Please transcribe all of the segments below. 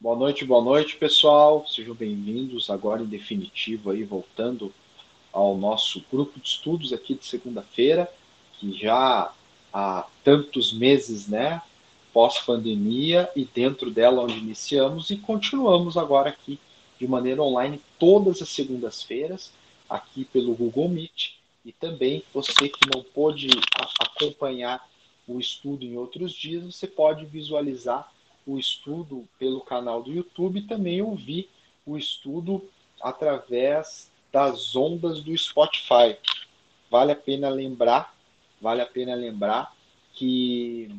Boa noite, boa noite, pessoal. Sejam bem-vindos agora em definitivo aí voltando ao nosso grupo de estudos aqui de segunda-feira, que já há tantos meses, né, pós-pandemia e dentro dela onde iniciamos e continuamos agora aqui de maneira online todas as segundas-feiras aqui pelo Google Meet e também você que não pôde acompanhar o estudo em outros dias, você pode visualizar o estudo pelo canal do YouTube e também ouvir o estudo através das ondas do Spotify. Vale a pena lembrar, vale a pena lembrar que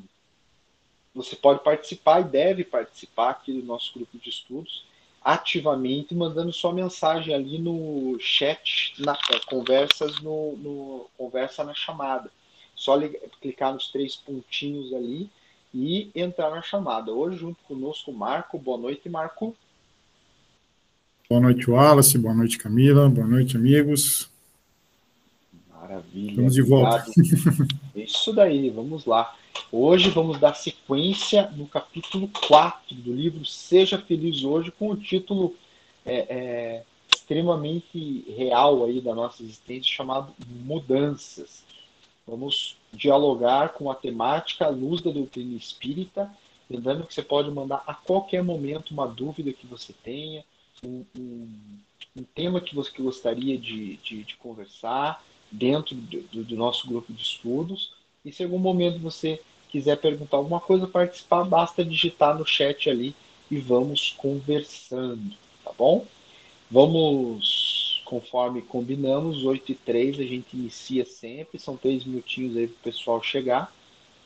você pode participar e deve participar aqui do nosso grupo de estudos ativamente, mandando sua mensagem ali no chat, na conversas no, no conversa na chamada. Só ligar, clicar nos três pontinhos ali e entrar na chamada. Hoje, junto conosco, Marco. Boa noite, Marco. Boa noite, Wallace. Boa noite, Camila. Boa noite, amigos. Maravilha. Estamos de volta. Isso daí, vamos lá. Hoje vamos dar sequência no capítulo 4 do livro Seja Feliz Hoje, com o título é, é, extremamente real aí da nossa existência, chamado Mudanças. Vamos dialogar com a temática à luz da doutrina espírita, lembrando que você pode mandar a qualquer momento uma dúvida que você tenha, um, um, um tema que você gostaria de, de, de conversar dentro do, do, nosso grupo de estudos. E se em algum momento você quiser perguntar alguma coisa, participar, basta digitar no chat ali e vamos conversando, tá bom? Vamos conforme combinamos, 8 e 3 a gente inicia sempre, são três minutinhos aí para o pessoal chegar,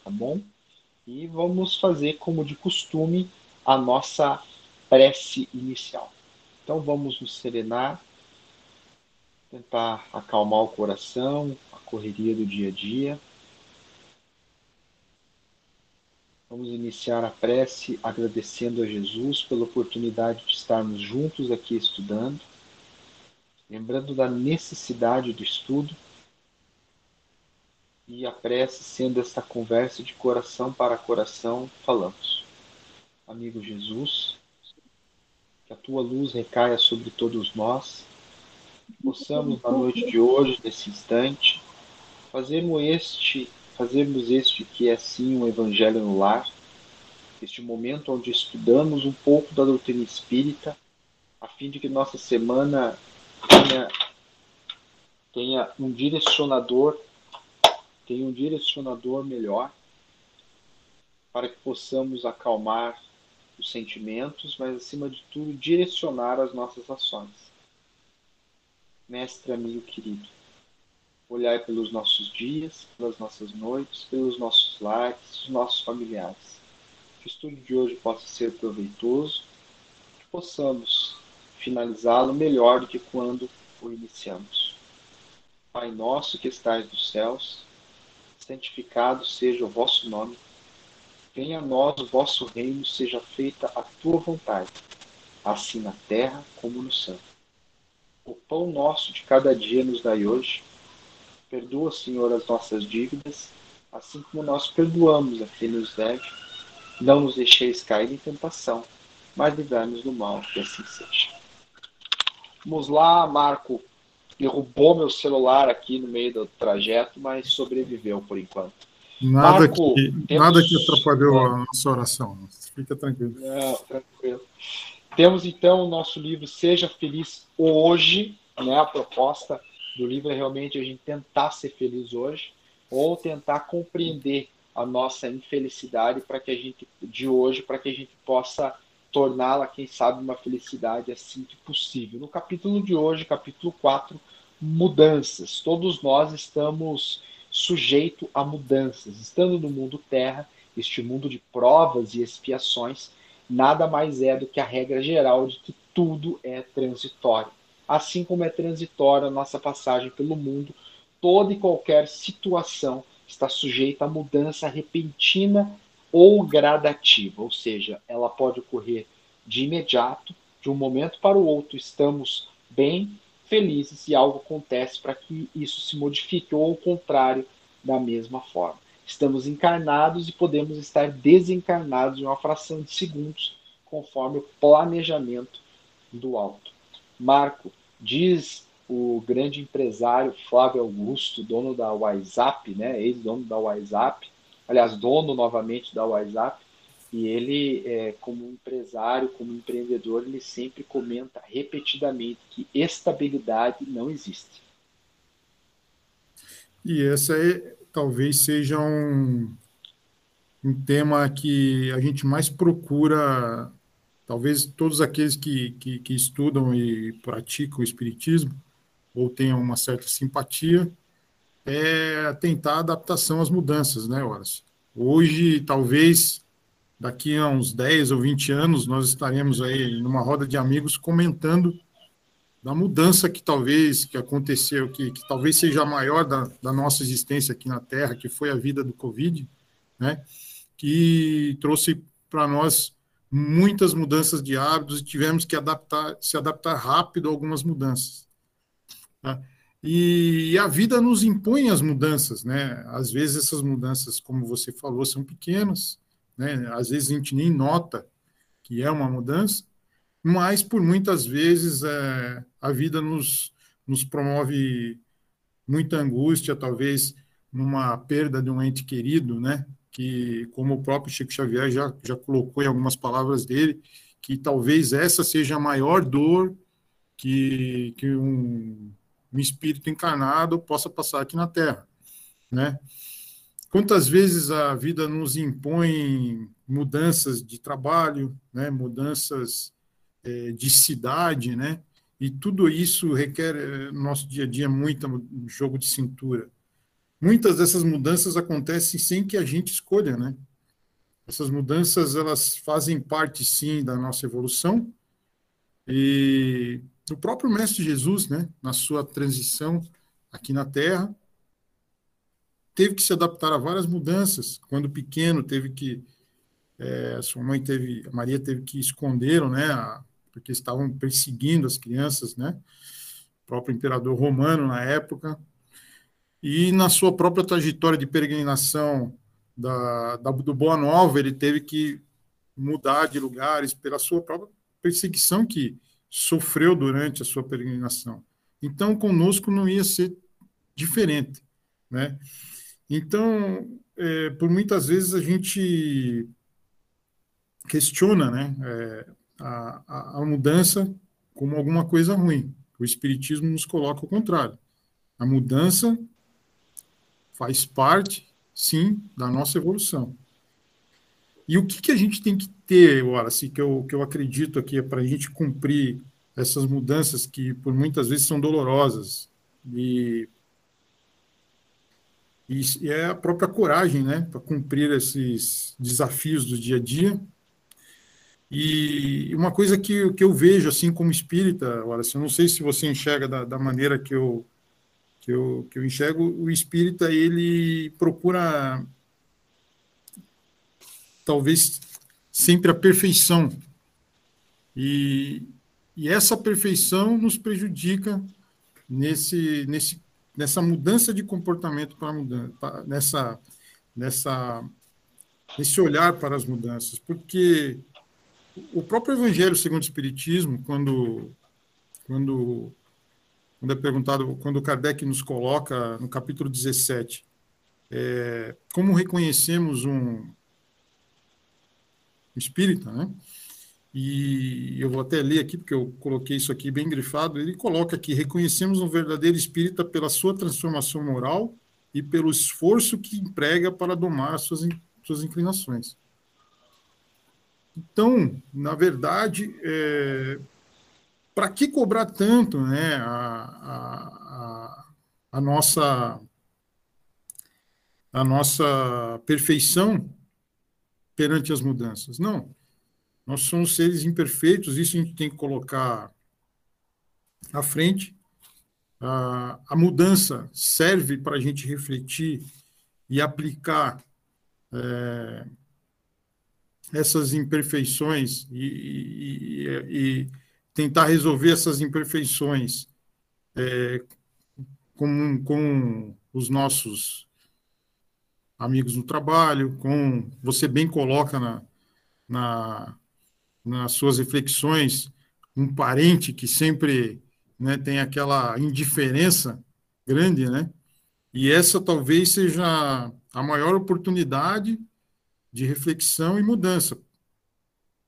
tá bom? E vamos fazer, como de costume, a nossa prece inicial. Então vamos nos serenar, tentar acalmar o coração, a correria do dia a dia. Vamos iniciar a prece agradecendo a Jesus pela oportunidade de estarmos juntos aqui estudando lembrando da necessidade do estudo e a prece sendo esta conversa de coração para coração, falamos. Amigo Jesus, que a tua luz recaia sobre todos nós, possamos na noite de hoje, nesse instante, fazermos este, fazermos este que é sim um evangelho no lar, este momento onde estudamos um pouco da doutrina espírita, a fim de que nossa semana tenha, tenha um direcionador, tenha um direcionador melhor para que possamos acalmar os sentimentos, mas acima de tudo direcionar as nossas ações. Mestre amigo querido, olhai pelos nossos dias, pelas nossas noites, pelos nossos lares, os nossos familiares. Que o estudo de hoje possa ser proveitoso, que possamos finalizá-lo melhor do que quando o iniciamos. Pai nosso que estais nos céus, santificado seja o vosso nome. Venha a nós o vosso reino, seja feita a tua vontade, assim na terra como no céu. O pão nosso de cada dia nos dai hoje. Perdoa, Senhor, as nossas dívidas, assim como nós perdoamos a quem nos deve. Não nos deixeis cair em tentação, mas livrai-nos do mal, que assim seja. Vamos lá, Marco. Derrubou meu celular aqui no meio do trajeto, mas sobreviveu por enquanto. Nada, Marco, que, temos... nada que atrapalhou a nossa oração. Fica tranquilo. Não, tranquilo. Temos então o nosso livro Seja Feliz Hoje, né? A proposta do livro é realmente a gente tentar ser feliz hoje ou tentar compreender a nossa infelicidade para que a gente de hoje para que a gente possa torná-la, quem sabe, uma felicidade assim que possível. No capítulo de hoje, capítulo 4, mudanças. Todos nós estamos sujeitos a mudanças. Estando no mundo terra, este mundo de provas e expiações, nada mais é do que a regra geral de que tudo é transitório. Assim como é transitória a nossa passagem pelo mundo, toda e qualquer situação está sujeita a mudança repentina ou gradativa, ou seja, ela pode ocorrer de imediato, de um momento para o outro, estamos bem felizes e algo acontece para que isso se modifique, ou ao contrário, da mesma forma. Estamos encarnados e podemos estar desencarnados em uma fração de segundos, conforme o planejamento do alto. Marco, diz o grande empresário Flávio Augusto, dono da WhatsApp, né, ex-dono da WhatsApp, aliás, dono novamente da WhatsApp, e ele, é, como empresário, como empreendedor, ele sempre comenta repetidamente que estabilidade não existe. E essa é, talvez seja um, um tema que a gente mais procura, talvez todos aqueles que, que, que estudam e praticam o Espiritismo, ou tenham uma certa simpatia, é tentar adaptação às mudanças, né, Horas? Hoje, talvez, daqui a uns 10 ou 20 anos, nós estaremos aí numa roda de amigos comentando da mudança que talvez que aconteceu, que, que talvez seja a maior da, da, nossa existência aqui na Terra, que foi a vida do Covid, né? que trouxe para nós muitas mudanças de hábitos e tivemos que adaptar, se adaptar rápido a algumas mudanças. Tá? E, a vida nos impõe as mudanças, né? Às vezes essas mudanças, como você falou, são pequenas, né? Às vezes a gente nem nota que é uma mudança, mas por muitas vezes é, a vida nos, nos promove muita angústia, talvez numa perda de um ente querido, né? Que, como o próprio Chico Xavier já, já colocou em algumas palavras dele, que talvez essa seja a maior dor que, que um, um espírito encarnado possa passar aqui na Terra, né? Quantas vezes a vida nos impõe mudanças de trabalho, né? Mudanças é, de cidade, né? E tudo isso requer, no nosso dia a dia, muito jogo de cintura. Muitas dessas mudanças acontecem sem que a gente escolha, né? Essas mudanças, elas fazem parte, sim, da nossa evolução. E o próprio Mestre Jesus, né, na sua transição aqui na Terra, teve que se adaptar a várias mudanças. Quando pequeno, teve que. É, sua mãe teve. Maria teve que esconder, né, a, porque estavam perseguindo as crianças, né? O próprio imperador romano na época. E na sua própria trajetória de peregrinação da, da, do Boa Nova, ele teve que mudar de lugares pela sua própria perseguição que sofreu durante a sua peregrinação. Então, conosco não ia ser diferente, né? Então, é, por muitas vezes a gente questiona, né? É, a, a, mudança como alguma coisa ruim. O Espiritismo nos coloca o contrário. A mudança faz parte, sim, da nossa evolução. E o que, que a gente tem que ter, Wallace, que eu, que eu acredito aqui, é para a gente cumprir essas mudanças que, por muitas vezes, são dolorosas. E, e é a própria coragem, né, para cumprir esses desafios do dia a dia e uma coisa que, que eu vejo, assim, como espírita, Wallace, eu não sei se você enxerga da, da maneira que eu, que, eu, que eu enxergo, o espírita, ele procura, talvez, sempre a perfeição. E, e essa perfeição nos prejudica nesse, nesse, nessa mudança de comportamento para mudança, nessa, nessa, nesse olhar para as mudanças, porque o próprio Evangelho segundo o Espiritismo, quando, quando, quando é perguntado, quando Kardec nos coloca no capítulo 17, é, como reconhecemos um espírita, né? E eu vou até ler aqui, porque eu coloquei isso aqui bem grifado. Ele coloca aqui: reconhecemos um verdadeiro espírita pela sua transformação moral e pelo esforço que emprega para domar suas, suas inclinações. Então, na verdade, é, para que cobrar tanto né, a, a, a, nossa, a nossa perfeição perante as mudanças? Não. Nós somos seres imperfeitos, isso a gente tem que colocar à frente. A, a mudança serve para a gente refletir e aplicar. É, essas imperfeições e, e, e tentar resolver essas imperfeições é, com, com os nossos amigos no trabalho, com você bem coloca na, na, nas suas reflexões, um parente que sempre né, tem aquela indiferença grande, né? E essa talvez seja a maior oportunidade de reflexão e mudança.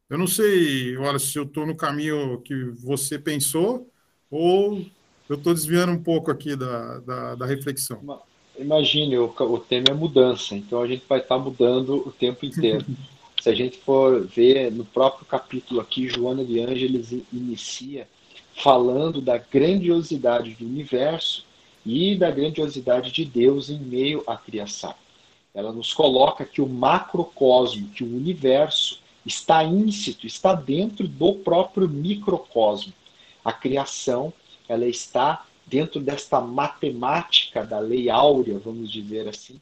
Eu não sei, olha, se eu estou no caminho que você pensou ou eu estou desviando um pouco aqui da, da, da reflexão. Imagine, o, o tema é mudança, então a gente vai estar tá mudando o tempo inteiro. Se a gente for ver no próprio capítulo aqui, Joana de Ângeles inicia falando da grandiosidade do universo e da grandiosidade de Deus em meio à criação. Ela nos coloca que o macrocosmo, que o universo está íncito, está dentro do próprio microcosmo. A criação, ela está dentro desta matemática da lei áurea, vamos dizer assim,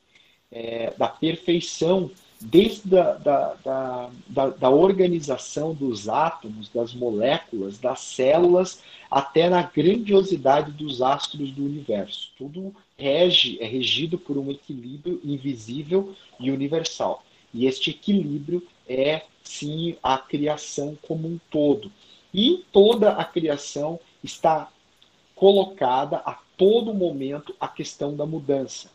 é, da perfeição, desde a, da, da, da, da organização dos átomos, das moléculas, das células, até na grandiosidade dos astros do universo. Tudo rege, é regido por um equilíbrio invisível e universal. E este equilíbrio é, sim, a criação como um todo. E toda a criação está colocada a todo momento a questão da mudança.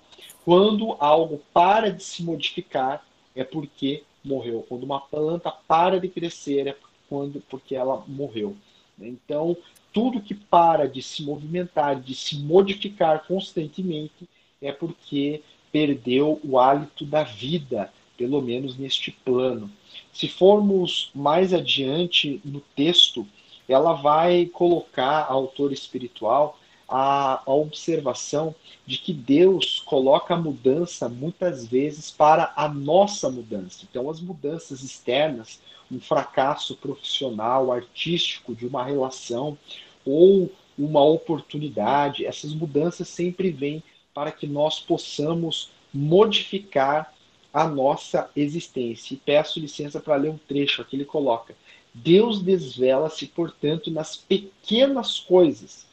Quando algo para de se modificar, é porque morreu. Quando uma planta para de crescer, é quando, porque ela morreu. Então, tudo que para de se movimentar, de se modificar constantemente, é porque perdeu o hálito da vida, pelo menos neste plano. Se formos mais adiante no texto, ela vai colocar a autora espiritual a, a, observação de que Deus coloca a mudança muitas vezes para a nossa mudança. Então, as mudanças externas, um fracasso profissional, artístico de uma relação ou uma oportunidade, essas mudanças sempre vêm para que nós possamos modificar a nossa existência. E peço licença para ler um trecho aqui, ele coloca. Deus desvela-se, portanto, nas pequenas coisas,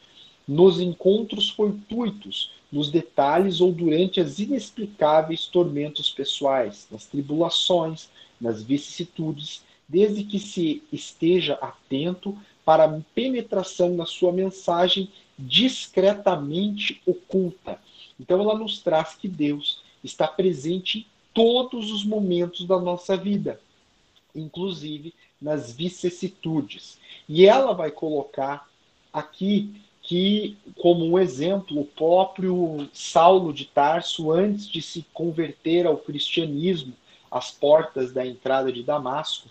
nos encontros fortuitos, nos detalhes ou durante as inexplicáveis tormentos pessoais, nas tribulações, nas vicissitudes, desde que se esteja atento para a penetração na sua mensagem discretamente oculta. Então ela nos traz que Deus está presente em todos os momentos da nossa vida, inclusive nas vicissitudes. E ela vai colocar aqui que, como um exemplo, o próprio Saulo de Tarso, antes de se converter ao cristianismo, às portas da entrada de Damasco,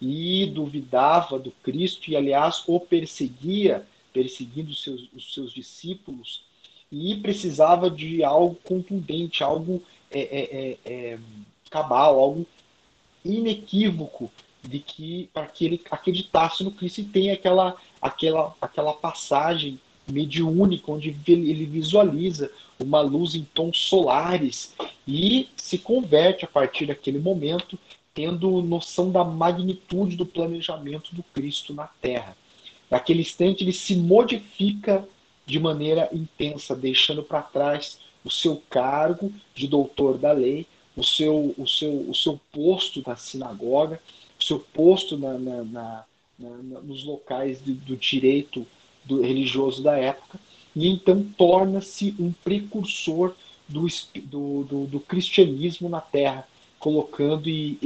e duvidava do Cristo, e aliás o perseguia, perseguindo seus, os seus discípulos, e precisava de algo contundente, algo é, é, é, é cabal, algo inequívoco de que para que ele acreditasse no Cristo e tem aquela aquela aquela passagem mediúnica onde ele visualiza uma luz em tons solares e se converte a partir daquele momento tendo noção da magnitude do planejamento do Cristo na Terra. Naquele instante ele se modifica de maneira intensa, deixando para trás o seu cargo de doutor da lei, o seu, o seu, o seu posto na sinagoga, seu posto na, na, na, nos locais de, do direito do, religioso da época, e então torna-se um precursor do, do, do, do, cristianismo na Terra, colocando e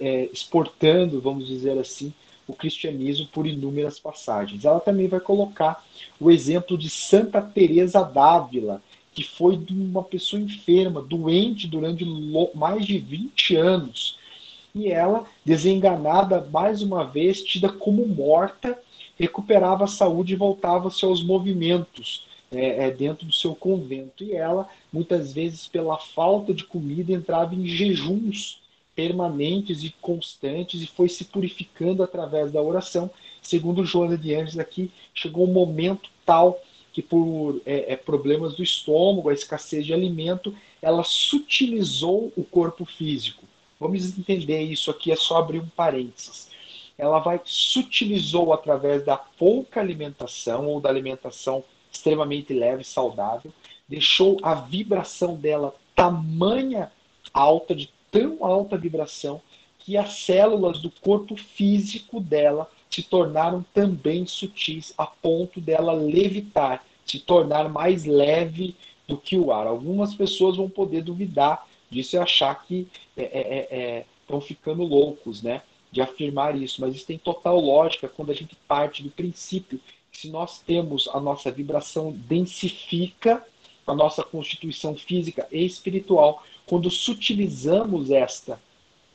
é, exportando, vamos dizer assim, o cristianismo por inúmeras passagens. Ela também vai colocar o exemplo de Santa Teresa d'Ávila, que foi de uma pessoa enferma, doente durante mais de 20 anos, e ela, desenganada mais uma vez, tida como morta, recuperava a saúde e voltava -se aos movimentos é, é, dentro do seu convento. E ela, muitas vezes, pela falta de comida, entrava em jejuns permanentes e constantes e foi se purificando através da oração. Segundo Joana de Anjos aqui, chegou um momento tal que por é, é, problemas do estômago, a escassez de alimento, ela sutilizou o corpo físico. Vamos entender isso aqui, é só abrir um parênteses. Ela vai sutilizou através da pouca alimentação ou da alimentação extremamente leve e saudável, deixou a vibração dela tamanha alta, de tão alta vibração, que as células do corpo físico dela se tornaram também sutis a ponto dela levitar, se tornar mais leve do que o ar. Algumas pessoas vão poder duvidar disso e achar que estão é, é, é, ficando loucos, né? De afirmar isso, mas isso tem total lógica quando a gente parte do princípio que se nós temos a nossa vibração densifica a nossa constituição física e espiritual, quando sutilizamos esta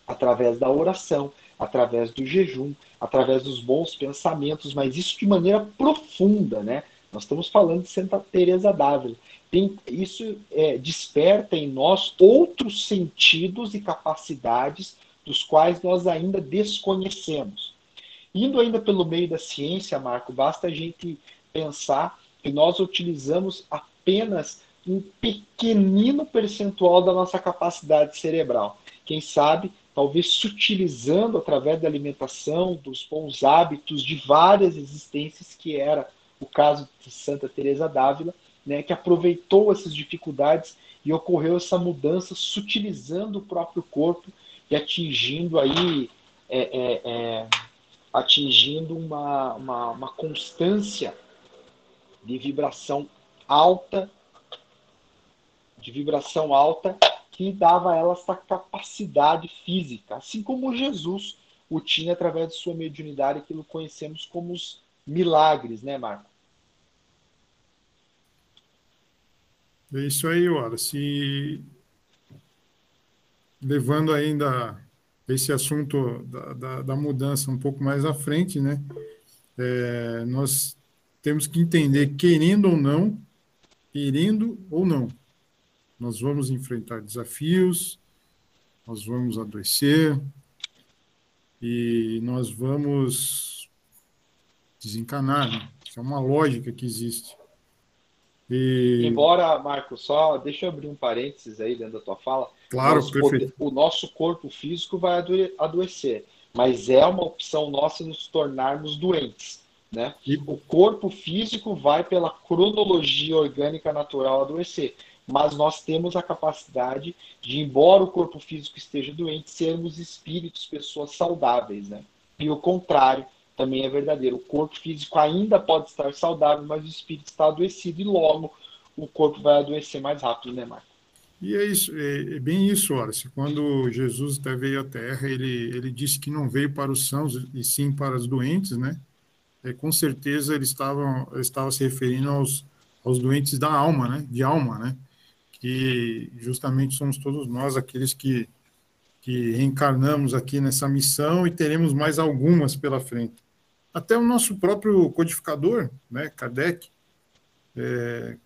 através da oração, através do jejum, através dos bons pensamentos, mas isso de maneira profunda, né? Nós estamos falando de Santa Teresa d'Ávila. Isso é, desperta em nós outros sentidos e capacidades dos quais nós ainda desconhecemos. Indo ainda pelo meio da ciência, Marco, basta a gente pensar que nós utilizamos apenas um pequenino percentual da nossa capacidade cerebral. Quem sabe, talvez sutilizando através da alimentação, dos bons hábitos de várias existências, que era o caso de Santa Teresa d'Ávila, né, que aproveitou essas dificuldades e ocorreu essa mudança sutilizando o próprio corpo e atingindo aí é, é, é, atingindo uma, uma, uma constância de vibração alta, de vibração alta, que dava a ela essa capacidade física, assim como Jesus o tinha através de sua mediunidade, que conhecemos como os milagres, né, Marco? É isso aí, Se Levando ainda esse assunto da, da, da, mudança um pouco mais à frente, né? É, nós temos que entender, querendo ou não, querendo ou não, nós vamos enfrentar desafios, nós vamos adoecer e nós vamos desencanar. Né? Isso é uma lógica que existe. E... Embora, Marco, só deixa eu abrir um parênteses aí dentro da tua fala. Claro, nosso perfeito. o nosso corpo físico vai adoecer, mas é uma opção nossa nos tornarmos doentes. Né? E... O corpo físico vai pela cronologia orgânica natural adoecer, mas nós temos a capacidade de, embora o corpo físico esteja doente, sermos espíritos, pessoas saudáveis. Né? E o contrário, também é verdadeiro. O corpo físico ainda pode estar saudável, mas o espírito está adoecido e logo o corpo vai adoecer mais rápido, né, Marco? E é isso, é, é bem isso, Horace. Quando Jesus até veio à Terra, ele, ele disse que não veio para os sãos e sim para os doentes, né? É, com certeza ele estava, estava se referindo aos, aos doentes da alma, né? De alma, né? Que justamente somos todos nós aqueles que, que reencarnamos aqui nessa missão e teremos mais algumas pela frente. Até o nosso próprio codificador, né, Kardec, é,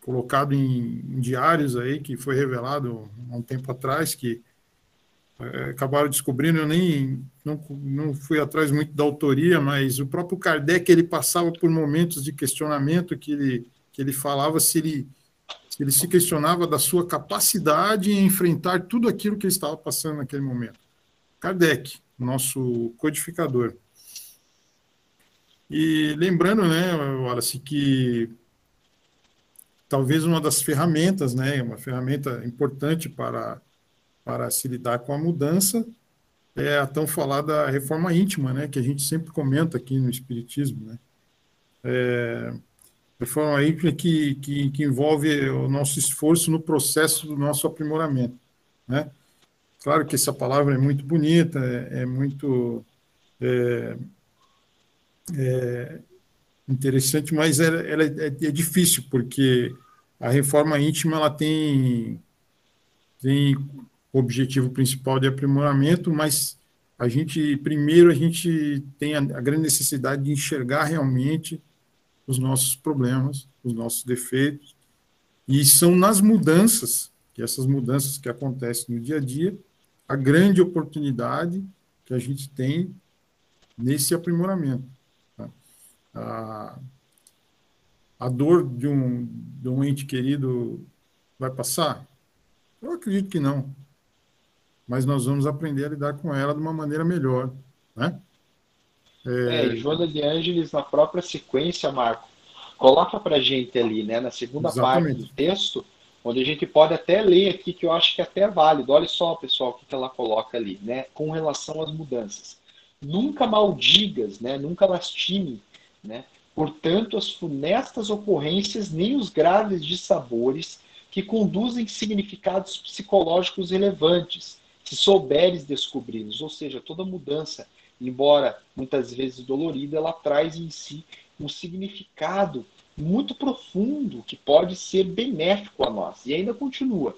colocado em, em, diários aí, que foi revelado há um tempo atrás, que é, acabaram descobrindo, eu nem não, não fui atrás muito da autoria, mas o próprio Kardec, ele passava por momentos de questionamento que ele, que ele falava se ele, ele se questionava da sua capacidade em enfrentar tudo aquilo que ele estava passando naquele momento. Kardec, nosso codificador. E lembrando, né, Wallace, que talvez uma das ferramentas, né, uma ferramenta importante para, para se lidar com a mudança é a tão falada reforma íntima, né, que a gente sempre comenta aqui no Espiritismo, né. É, reforma íntima que, que, que, envolve o nosso esforço no processo do nosso aprimoramento, né. Claro que essa palavra é muito bonita, é, é muito... É, é, interessante, mas ela, ela é, é, difícil, porque a reforma íntima ela tem, tem o objetivo principal de aprimoramento, mas a gente, primeiro, a gente tem a, a grande necessidade de enxergar realmente os nossos problemas, os nossos defeitos, e são nas mudanças, que essas mudanças que acontecem no dia a dia, a grande oportunidade que a gente tem nesse aprimoramento a, a dor de um, de um ente querido vai passar? Eu acredito que não. Mas nós vamos aprender a lidar com ela de uma maneira melhor, né? É, é Joana de Ângeles, na própria sequência, Marco, coloca para gente ali, né, na segunda Exatamente. parte do texto, onde a gente pode até ler aqui, que eu acho que é até é válido. Olha só, pessoal, o que ela coloca ali, né? Com relação às mudanças. Nunca maldigas, né? Nunca lastime, né? Portanto, as funestas ocorrências nem os graves dissabores que conduzem significados psicológicos relevantes, se souberes descobri-los. Ou seja, toda mudança, embora muitas vezes dolorida, ela traz em si um significado muito profundo que pode ser benéfico a nós. E ainda continua.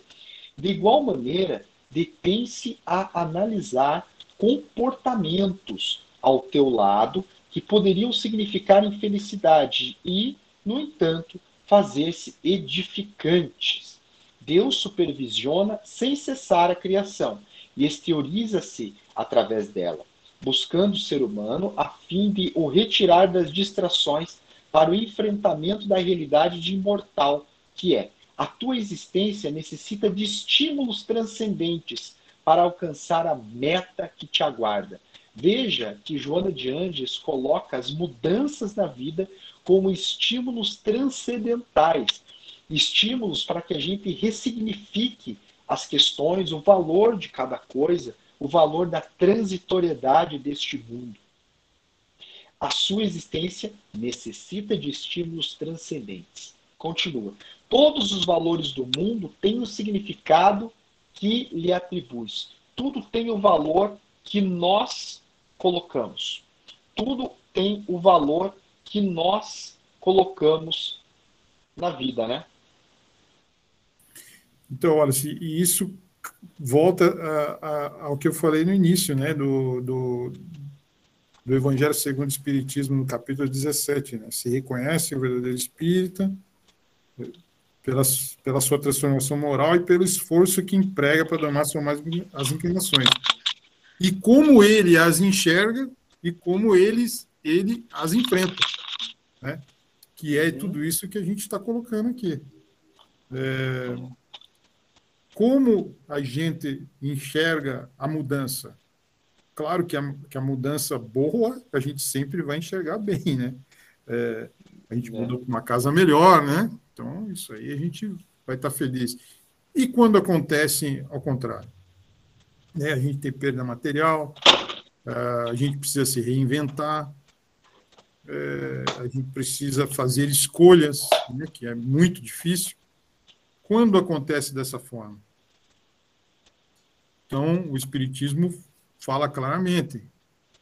De igual maneira, detém-se a analisar comportamentos ao teu lado que poderiam significar infelicidade e, no entanto, fazer-se edificantes. Deus supervisiona sem cessar a criação e exterioriza-se através dela, buscando o ser humano a fim de o retirar das distrações para o enfrentamento da realidade de imortal que é. A tua existência necessita de estímulos transcendentes para alcançar a meta que te aguarda. Veja que Joana de Anges coloca as mudanças na vida como estímulos transcendentais, estímulos para que a gente ressignifique as questões, o valor de cada coisa, o valor da transitoriedade deste mundo. A sua existência necessita de estímulos transcendentes. Continua. Todos os valores do mundo têm o significado que lhe atribui. Tudo tem o valor que nós colocamos. Tudo tem o valor que nós colocamos na vida, né? Então, olha, e isso volta a, a, ao que eu falei no início, né, do, do, do Evangelho segundo o Espiritismo, no capítulo 17. Né? Se reconhece o verdadeiro espírita pela, pela sua transformação moral e pelo esforço que emprega para domar mais as inclinações. E como ele as enxerga e como eles, ele as enfrenta. Né? Que é tudo isso que a gente está colocando aqui. É, como a gente enxerga a mudança Claro que a, que a mudança boa a gente sempre vai enxergar bem, né? É, a gente é. mudou para uma casa melhor, né? Então, isso aí a gente vai estar feliz. E quando acontece ao contrário? Né? A gente tem perda material, a gente precisa se reinventar, é, a gente precisa fazer escolhas, né? que é muito difícil. Quando acontece dessa forma? Então, o Espiritismo fala claramente.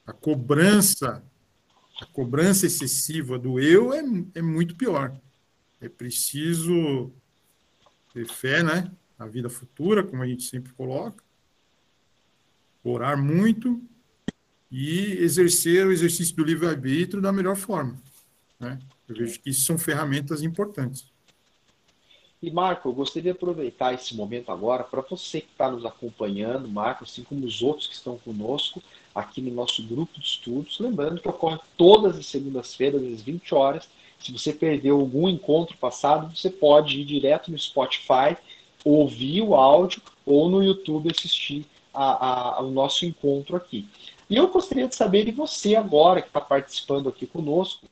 A cobrança, a cobrança excessiva do eu é, é muito pior. É preciso ter fé, né? Na vida futura, como a gente sempre coloca. Orar muito e exercer o exercício do livre-arbítrio da melhor forma. Né? Eu vejo que isso são ferramentas importantes. E, Marco, eu gostaria de aproveitar esse momento agora para você que está nos acompanhando, Marco, assim como os outros que estão conosco aqui no nosso grupo de estudos. Lembrando que ocorre todas as segundas-feiras, às 20 horas. Se você perdeu algum encontro passado, você pode ir direto no Spotify, ouvir o áudio ou no YouTube assistir ao nosso encontro aqui. E eu gostaria de saber de você agora que está participando aqui conosco,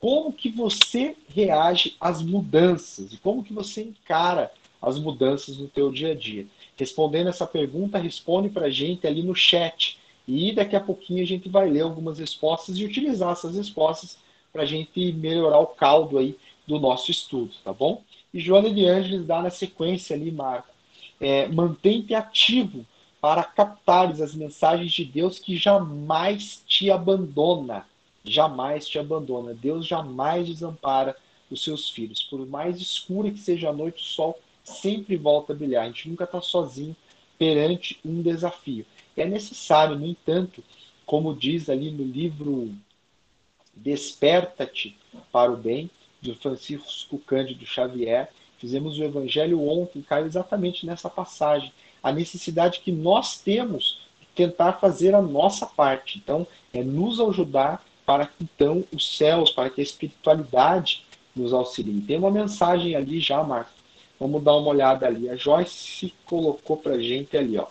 como que você reage às mudanças e como que você encara as mudanças no teu dia a dia. Respondendo essa pergunta, responde para a gente ali no chat e daqui a pouquinho a gente vai ler algumas respostas e utilizar essas respostas para a gente melhorar o caldo aí do nosso estudo, tá bom? E Joana de Ângeles dá na sequência ali, Marco, é, ativo para captares as mensagens de Deus que jamais te abandona jamais te abandona. Deus jamais desampara os seus filhos. Por mais escura que seja a noite, o sol sempre volta a brilhar. A gente nunca está sozinho perante um desafio. É necessário, no entanto, como diz ali no livro Desperta-te para o Bem, do Francisco Cândido Xavier, fizemos o Evangelho ontem, cai exatamente nessa passagem. A necessidade que nós temos de tentar fazer a nossa parte. Então, é nos ajudar para que então os céus, para que a espiritualidade nos auxilie. Tem uma mensagem ali já, Marcos. Vamos dar uma olhada ali. A Joyce colocou para gente ali, ó.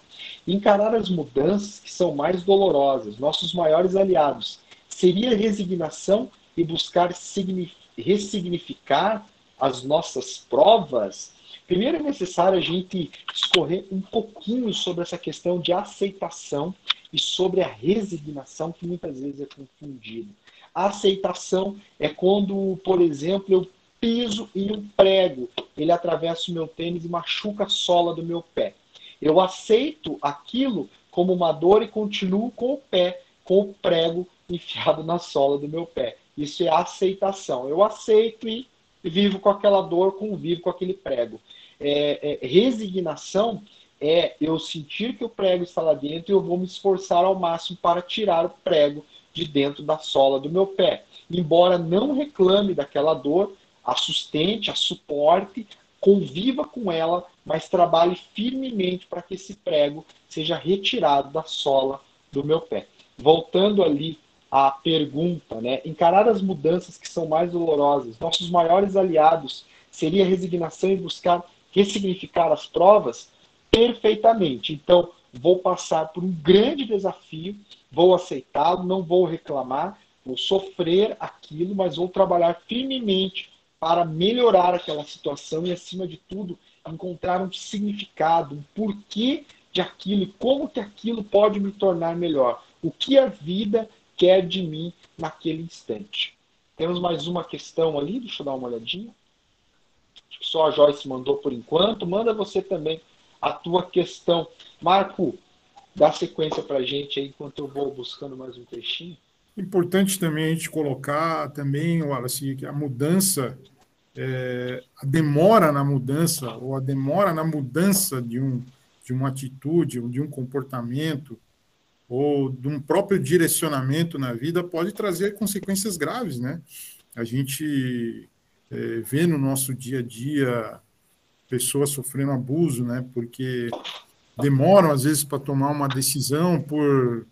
Encarar as mudanças que são mais dolorosas, nossos maiores aliados, seria resignação e buscar ressignificar as nossas provas? Primeiro é necessário a gente escorrer um pouquinho sobre essa questão de aceitação e sobre a resignação, que muitas vezes é confundido. A aceitação é quando, por exemplo, eu piso em um prego, ele atravessa o meu tênis e machuca a sola do meu pé. Eu aceito aquilo como uma dor e continuo com o pé, com o prego enfiado na sola do meu pé. Isso é aceitação. Eu aceito e vivo com aquela dor, convivo com aquele prego. É, é, resignação é eu sentir que o prego está lá dentro e eu vou me esforçar ao máximo para tirar o prego de dentro da sola do meu pé. Embora não reclame daquela dor, a sustente, a suporte, conviva com ela, mas trabalhe firmemente para que esse prego seja retirado da sola do meu pé. Voltando ali à pergunta, né? Encarar as mudanças que são mais dolorosas. Nossos maiores aliados seria a resignação e buscar ressignificar as provas perfeitamente. Então, vou passar por um grande desafio, vou aceitá-lo, não vou reclamar, vou sofrer aquilo, mas vou trabalhar firmemente para melhorar aquela situação e, acima de tudo, encontrar um significado, um porquê de aquilo e como que aquilo pode me tornar melhor. O que a vida quer de mim naquele instante. Temos mais uma questão ali, deixa eu dar uma olhadinha. Acho que só a Joyce mandou por enquanto. Manda você também a tua questão. Marco, dá sequência para a gente aí enquanto eu vou buscando mais um trechinho. Importante também a gente colocar também, Wallace, que a mudança, é, a demora na mudança, ou a demora na mudança de, um, de uma atitude, ou de um comportamento, ou de um próprio direcionamento na vida, pode trazer consequências graves, né? A gente é, vê no nosso dia a dia pessoas sofrendo abuso, né? Porque demoram às vezes para tomar uma decisão por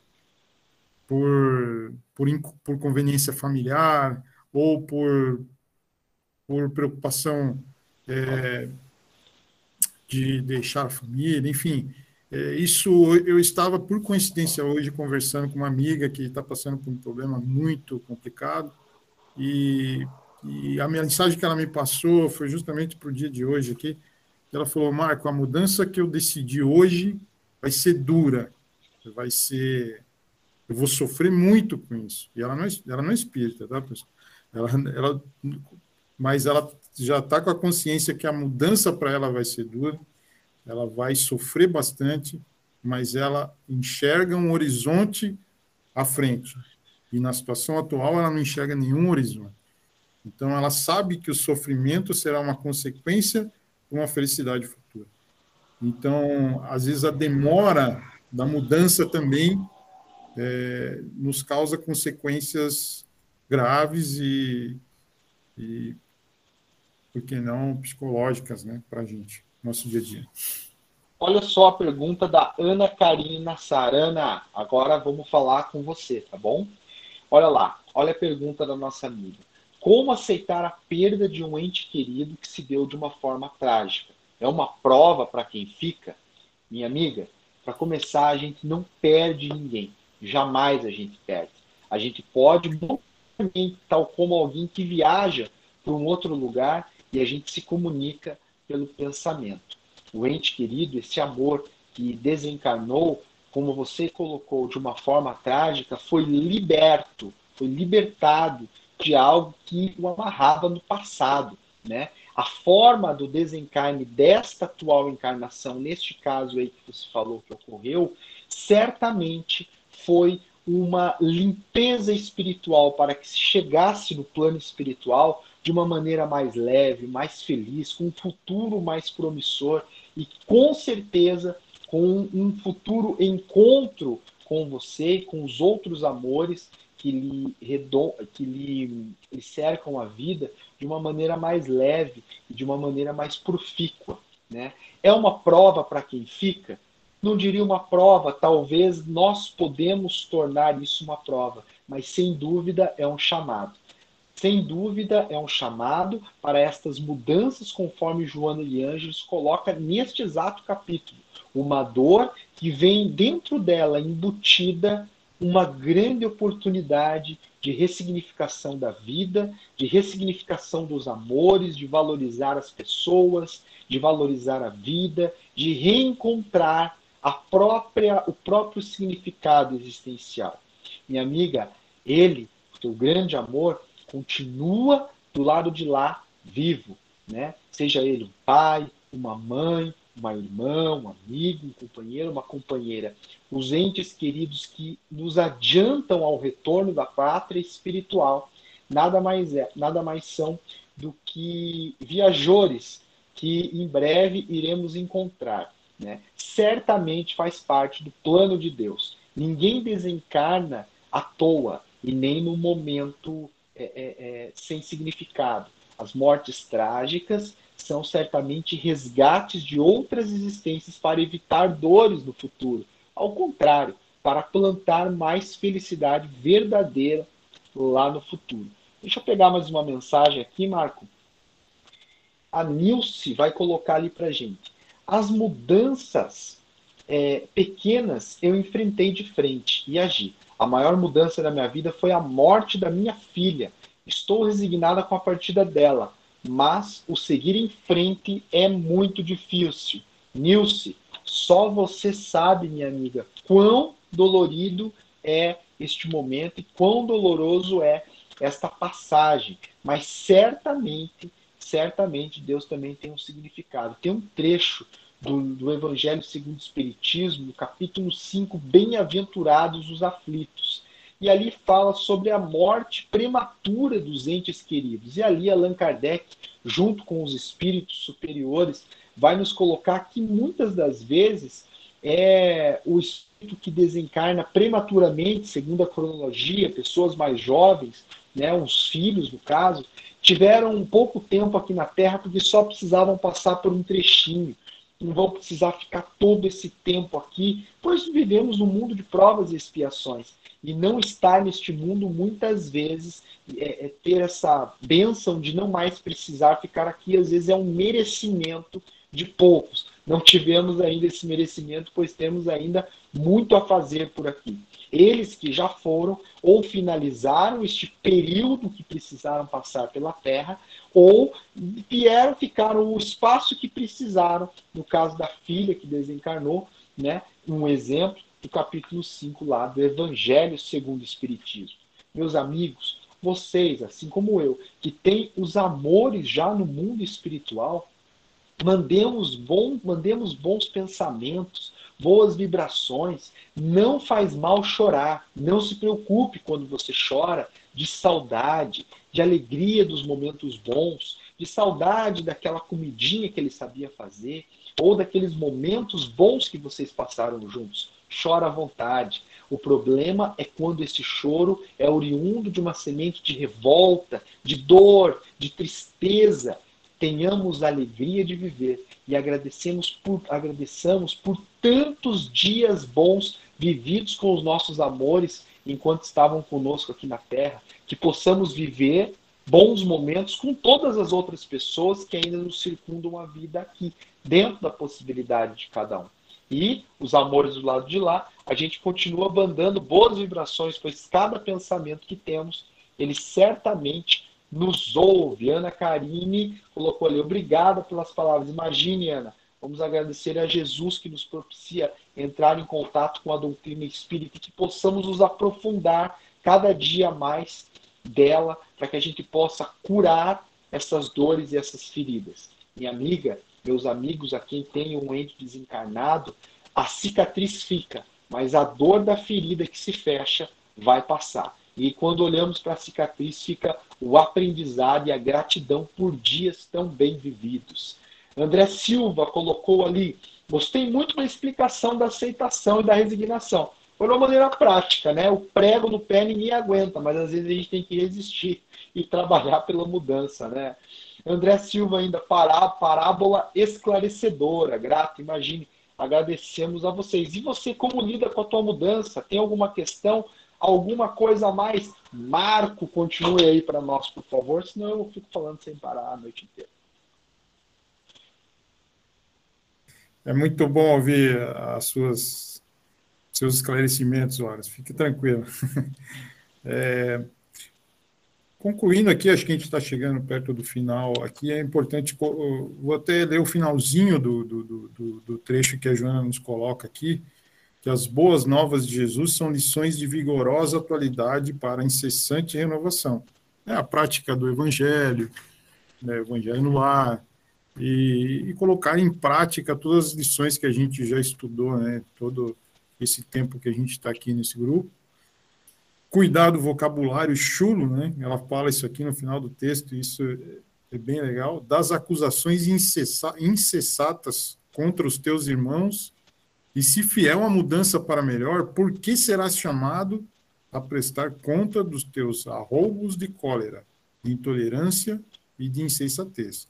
por, por, por conveniência familiar ou por, por preocupação é, de deixar a família, enfim. É, isso eu estava, por coincidência, hoje conversando com uma amiga que está passando por um problema muito complicado e, e a mensagem que ela me passou foi justamente para o dia de hoje aqui. Ela falou, Marco, a mudança que eu decidi hoje vai ser dura, vai ser eu vou sofrer muito com isso. E ela não é, ela não é espírita, tá, pessoal? Ela, ela, mas ela já está com a consciência que a mudança para ela vai ser dura, ela vai sofrer bastante, mas ela enxerga um horizonte à frente. E na situação atual, ela não enxerga nenhum horizonte. Então, ela sabe que o sofrimento será uma consequência de uma felicidade futura. Então, às vezes, a demora da mudança também é, nos causa consequências graves e, e por que não, psicológicas né, para a gente, nosso dia a dia. Olha só a pergunta da Ana Karina Sarana. Agora vamos falar com você, tá bom? Olha lá, olha a pergunta da nossa amiga. Como aceitar a perda de um ente querido que se deu de uma forma trágica? É uma prova para quem fica? Minha amiga, para começar, a gente não perde ninguém jamais a gente perde. A gente pode, tal como alguém que viaja para um outro lugar e a gente se comunica pelo pensamento. O ente querido, esse amor que desencarnou, como você colocou de uma forma trágica, foi liberto, foi libertado de algo que o amarrava no passado, né? A forma do desencarne desta atual encarnação, neste caso aí que você falou que ocorreu, certamente foi uma limpeza espiritual para que se chegasse no plano espiritual de uma maneira mais leve, mais feliz, com um futuro mais promissor e com certeza com um futuro encontro com você, com os outros amores que lhe, redom, que lhe, lhe cercam a vida de uma maneira mais leve e de uma maneira mais profícua. Né? É uma prova para quem fica? não diria uma prova, talvez nós podemos tornar isso uma prova, mas sem dúvida é um chamado. Sem dúvida é um chamado para estas mudanças, conforme Joana de Ângeles coloca neste exato capítulo. Uma dor que vem dentro dela embutida uma grande oportunidade de ressignificação da vida, de ressignificação dos amores, de valorizar as pessoas, de valorizar a vida, de reencontrar a própria, o próprio significado existencial. Minha amiga, ele, teu grande amor, continua do lado de lá, vivo, né? Seja ele um pai, uma mãe, uma irmã, um amigo, um companheiro, uma companheira. Os entes queridos que nos adiantam ao retorno da pátria espiritual, nada mais é, nada mais são do que viajores que em breve iremos encontrar. Né? Certamente faz parte do plano de Deus. Ninguém desencarna à toa e nem no momento é, é, é, sem significado. As mortes trágicas são certamente resgates de outras existências para evitar dores no futuro. Ao contrário, para plantar mais felicidade verdadeira lá no futuro. Deixa eu pegar mais uma mensagem aqui, Marco. A Nilce vai colocar ali para gente. As mudanças é, pequenas eu enfrentei de frente e agi. A maior mudança da minha vida foi a morte da minha filha. Estou resignada com a partida dela, mas o seguir em frente é muito difícil. Nilce, só você sabe, minha amiga, quão dolorido é este momento e quão doloroso é esta passagem. Mas certamente certamente Deus também tem um significado. Tem um trecho do, do Evangelho segundo o Espiritismo, capítulo 5, Bem-aventurados os aflitos. E ali fala sobre a morte prematura dos entes queridos. E ali Allan Kardec, junto com os espíritos superiores, vai nos colocar que muitas das vezes é o espírito que desencarna prematuramente, segundo a cronologia, pessoas mais jovens, né, os filhos, no caso, tiveram um pouco tempo aqui na Terra porque só precisavam passar por um trechinho. Não vão precisar ficar todo esse tempo aqui, pois vivemos num mundo de provas e expiações. E não estar neste mundo, muitas vezes, é, é ter essa bênção de não mais precisar ficar aqui, às vezes é um merecimento de poucos. Não tivemos ainda esse merecimento, pois temos ainda muito a fazer por aqui. Eles que já foram ou finalizaram este período que precisaram passar pela Terra, ou vieram, ficaram o espaço que precisaram, no caso da filha que desencarnou, né? um exemplo do capítulo 5 lá do Evangelho segundo o Espiritismo. Meus amigos, vocês, assim como eu, que têm os amores já no mundo espiritual, mandemos, bom, mandemos bons pensamentos, boas vibrações. Não faz mal chorar. Não se preocupe quando você chora de saudade, de alegria dos momentos bons, de saudade daquela comidinha que ele sabia fazer, ou daqueles momentos bons que vocês passaram juntos. Chora à vontade. O problema é quando esse choro é oriundo de uma semente de revolta, de dor, de tristeza, tenhamos a alegria de viver e agradecemos por, agradeçamos por tantos dias bons vividos com os nossos amores enquanto estavam conosco aqui na Terra, que possamos viver bons momentos com todas as outras pessoas que ainda nos circundam a vida aqui, dentro da possibilidade de cada um. E os amores do lado de lá, a gente continua bandando boas vibrações, pois cada pensamento que temos, ele certamente nos ouve. Ana Karine colocou ali, obrigada pelas palavras. Imagine, Ana, vamos agradecer a Jesus que nos propicia entrar em contato com a doutrina espírita e que possamos nos aprofundar cada dia mais dela, para que a gente possa curar essas dores e essas feridas. Minha amiga, meus amigos, a quem tem um ente desencarnado, a cicatriz fica, mas a dor da ferida que se fecha vai passar. E quando olhamos para a cicatriz, fica o aprendizado e a gratidão por dias tão bem vividos. André Silva colocou ali, gostei muito da explicação da aceitação e da resignação. Foi uma maneira prática, né? O prego no pé ninguém aguenta, mas às vezes a gente tem que resistir e trabalhar pela mudança, né? André Silva ainda, pará, parábola esclarecedora, grato, imagine, agradecemos a vocês. E você, como lida com a tua mudança? Tem alguma questão? Alguma coisa a mais? Marco, continue aí para nós, por favor, senão eu fico falando sem parar a noite inteira. É muito bom ouvir as suas seus esclarecimentos, Horas. Fique tranquilo. É, concluindo aqui, acho que a gente está chegando perto do final. Aqui é importante, vou até ler o finalzinho do, do, do, do trecho que a Joana nos coloca aqui, que as boas novas de Jesus são lições de vigorosa atualidade para incessante renovação. É a prática do Evangelho, né, Evangelho no ar, e, e, colocar em prática todas as lições que a gente já estudou, né, todo esse tempo que a gente está aqui nesse grupo. Cuidar do vocabulário chulo, né, ela fala isso aqui no final do texto, isso é bem legal, das acusações incessa, incessatas contra os teus irmãos, e se fiel à mudança para melhor, por que serás chamado a prestar conta dos teus arroubos de cólera, de intolerância e de insensatez?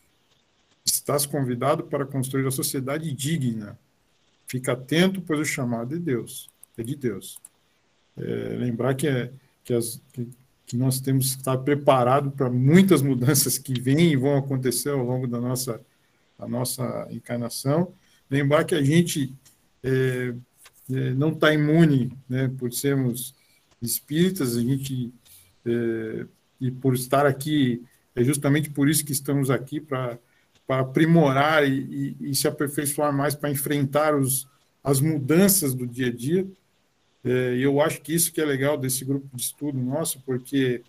Estás convidado para construir a sociedade digna. Fica atento, pois o chamado é Deus, é de Deus. É, lembrar que, é, que, as, que, que nós temos que estar preparados para muitas mudanças que vêm e vão acontecer ao longo da nossa, da nossa encarnação. Lembrar que a gente não está imune, né, por sermos espíritas, a gente, é, e por estar aqui, é justamente por isso que estamos aqui, para para aprimorar e, e, e, se aperfeiçoar mais para enfrentar os, as mudanças do dia a dia. É, e eu acho que isso que é legal desse grupo de estudo nosso, porque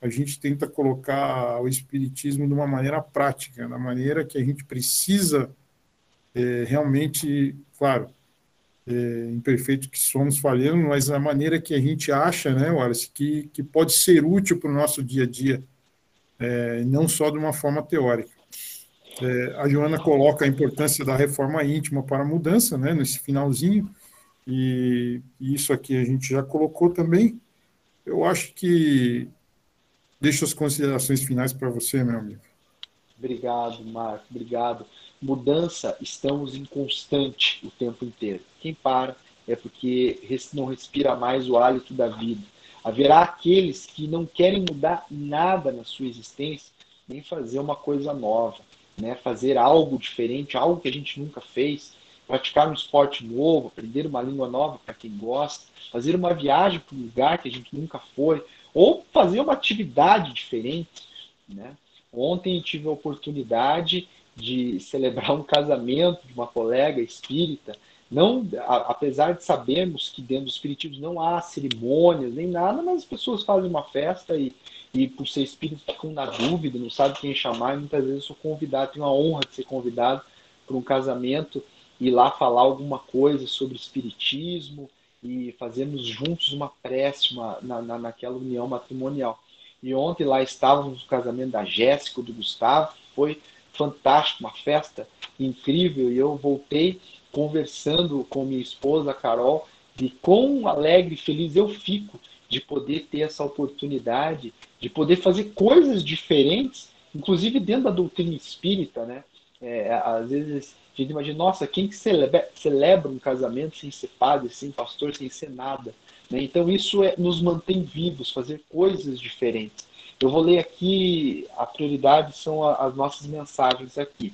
a gente tenta colocar o espiritismo de uma maneira prática, da maneira que a gente precisa é, realmente, claro, é, imperfeito que somos, falhando, mas a maneira que a gente acha, né, Wallace, que, que pode ser útil para o nosso dia a dia, é, não só de uma forma teórica. É, a Joana coloca a importância da reforma íntima para a mudança, né, nesse finalzinho, e, e isso aqui a gente já colocou também. Eu acho que deixo as considerações finais para você, meu amigo. Obrigado, Marco, obrigado. Mudança, estamos em constante o tempo inteiro. Quem para é porque não respira mais o hálito da vida. Haverá aqueles que não querem mudar nada na sua existência, nem fazer uma coisa nova né? fazer algo diferente, algo que a gente nunca fez, praticar um esporte novo, aprender uma língua nova para quem gosta, fazer uma viagem para um lugar que a gente nunca foi, ou fazer uma atividade diferente. Né? Ontem tive a oportunidade de celebrar um casamento de uma colega espírita. Não, a, apesar de sabermos que dentro do espiritismo não há cerimônias nem nada, mas as pessoas fazem uma festa e, e por ser espírito ficam na dúvida, não sabe quem chamar, e muitas vezes eu sou convidado, tenho a honra de ser convidado para um casamento e lá falar alguma coisa sobre espiritismo e fazermos juntos uma prece uma, na, na, naquela união matrimonial. E ontem lá estávamos no casamento da Jéssica, do Gustavo, foi fantástico, uma festa incrível, e eu voltei conversando com minha esposa, Carol, de quão alegre e feliz eu fico de poder ter essa oportunidade de poder fazer coisas diferentes, inclusive dentro da doutrina espírita, né? É, às vezes a gente imagina, nossa, quem que celebra, celebra um casamento sem ser padre, sem pastor, sem ser nada? Né? Então isso é, nos mantém vivos, fazer coisas diferentes. Eu vou ler aqui, a prioridade são a, as nossas mensagens aqui.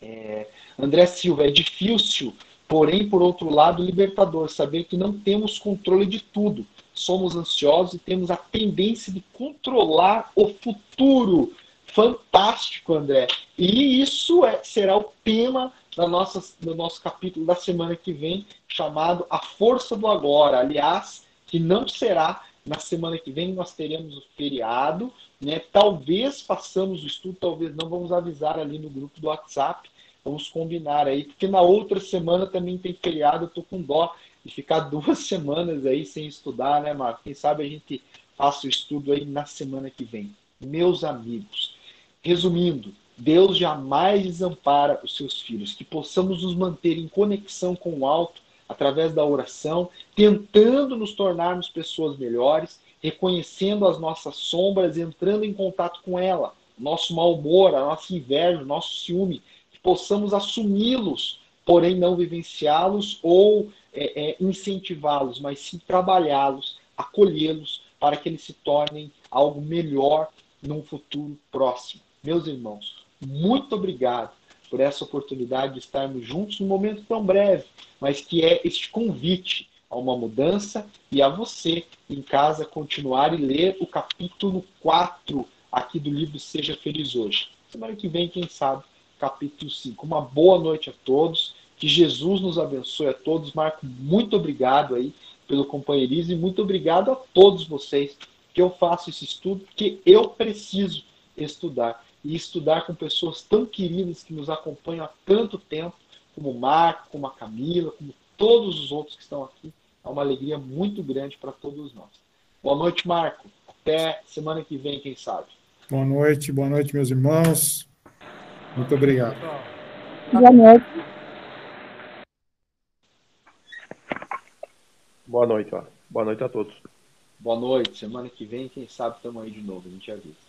É, André Silva, é difícil, porém, por outro lado, libertador, saber que não temos controle de tudo somos ansiosos e temos a tendência de controlar o futuro. Fantástico, André. E isso é, será o tema da nossa, do nosso capítulo da semana que vem, chamado A Força do Agora. Aliás, que não será na semana que vem, nós teremos o feriado. Né? Talvez façamos o estudo, talvez não. Vamos avisar ali no grupo do WhatsApp. Vamos combinar aí, porque na outra semana também tem feriado. Eu estou com dó e ficar duas semanas aí sem estudar, né, Marco? Quem sabe a gente faça o estudo aí na semana que vem. Meus amigos, resumindo, Deus jamais desampara os seus filhos, que possamos nos manter em conexão com o alto através da oração, tentando nos tornarmos pessoas melhores, reconhecendo as nossas sombras, entrando em contato com ela, nosso mau humor, a nossa inveja, o nosso ciúme, que possamos assumi-los, porém não vivenciá-los ou é, é, incentivá-los, mas sim trabalhá-los, acolhê-los para que eles se tornem algo melhor num futuro próximo. Meus irmãos, muito obrigado por essa oportunidade de estarmos juntos num momento tão breve, mas que é este convite a uma mudança e a você em casa continuar e ler o capítulo 4 aqui do livro Seja Feliz Hoje. Semana que vem, quem sabe, capítulo 5. Uma boa noite a todos. Que Jesus nos abençoe a todos. Marco, muito obrigado aí pelo companheirismo e muito obrigado a todos vocês que eu faço esse estudo, porque eu preciso estudar. E estudar com pessoas tão queridas que nos acompanham há tanto tempo, como o Marco, como a Camila, como todos os outros que estão aqui. É uma alegria muito grande para todos nós. Boa noite, Marco. Até semana que vem, quem sabe. Boa noite, boa noite, meus irmãos. Muito obrigado. Boa noite. Boa noite, ó. Boa noite a todos. Boa noite. Semana que vem, quem sabe, estamos aí de novo. A gente avisa.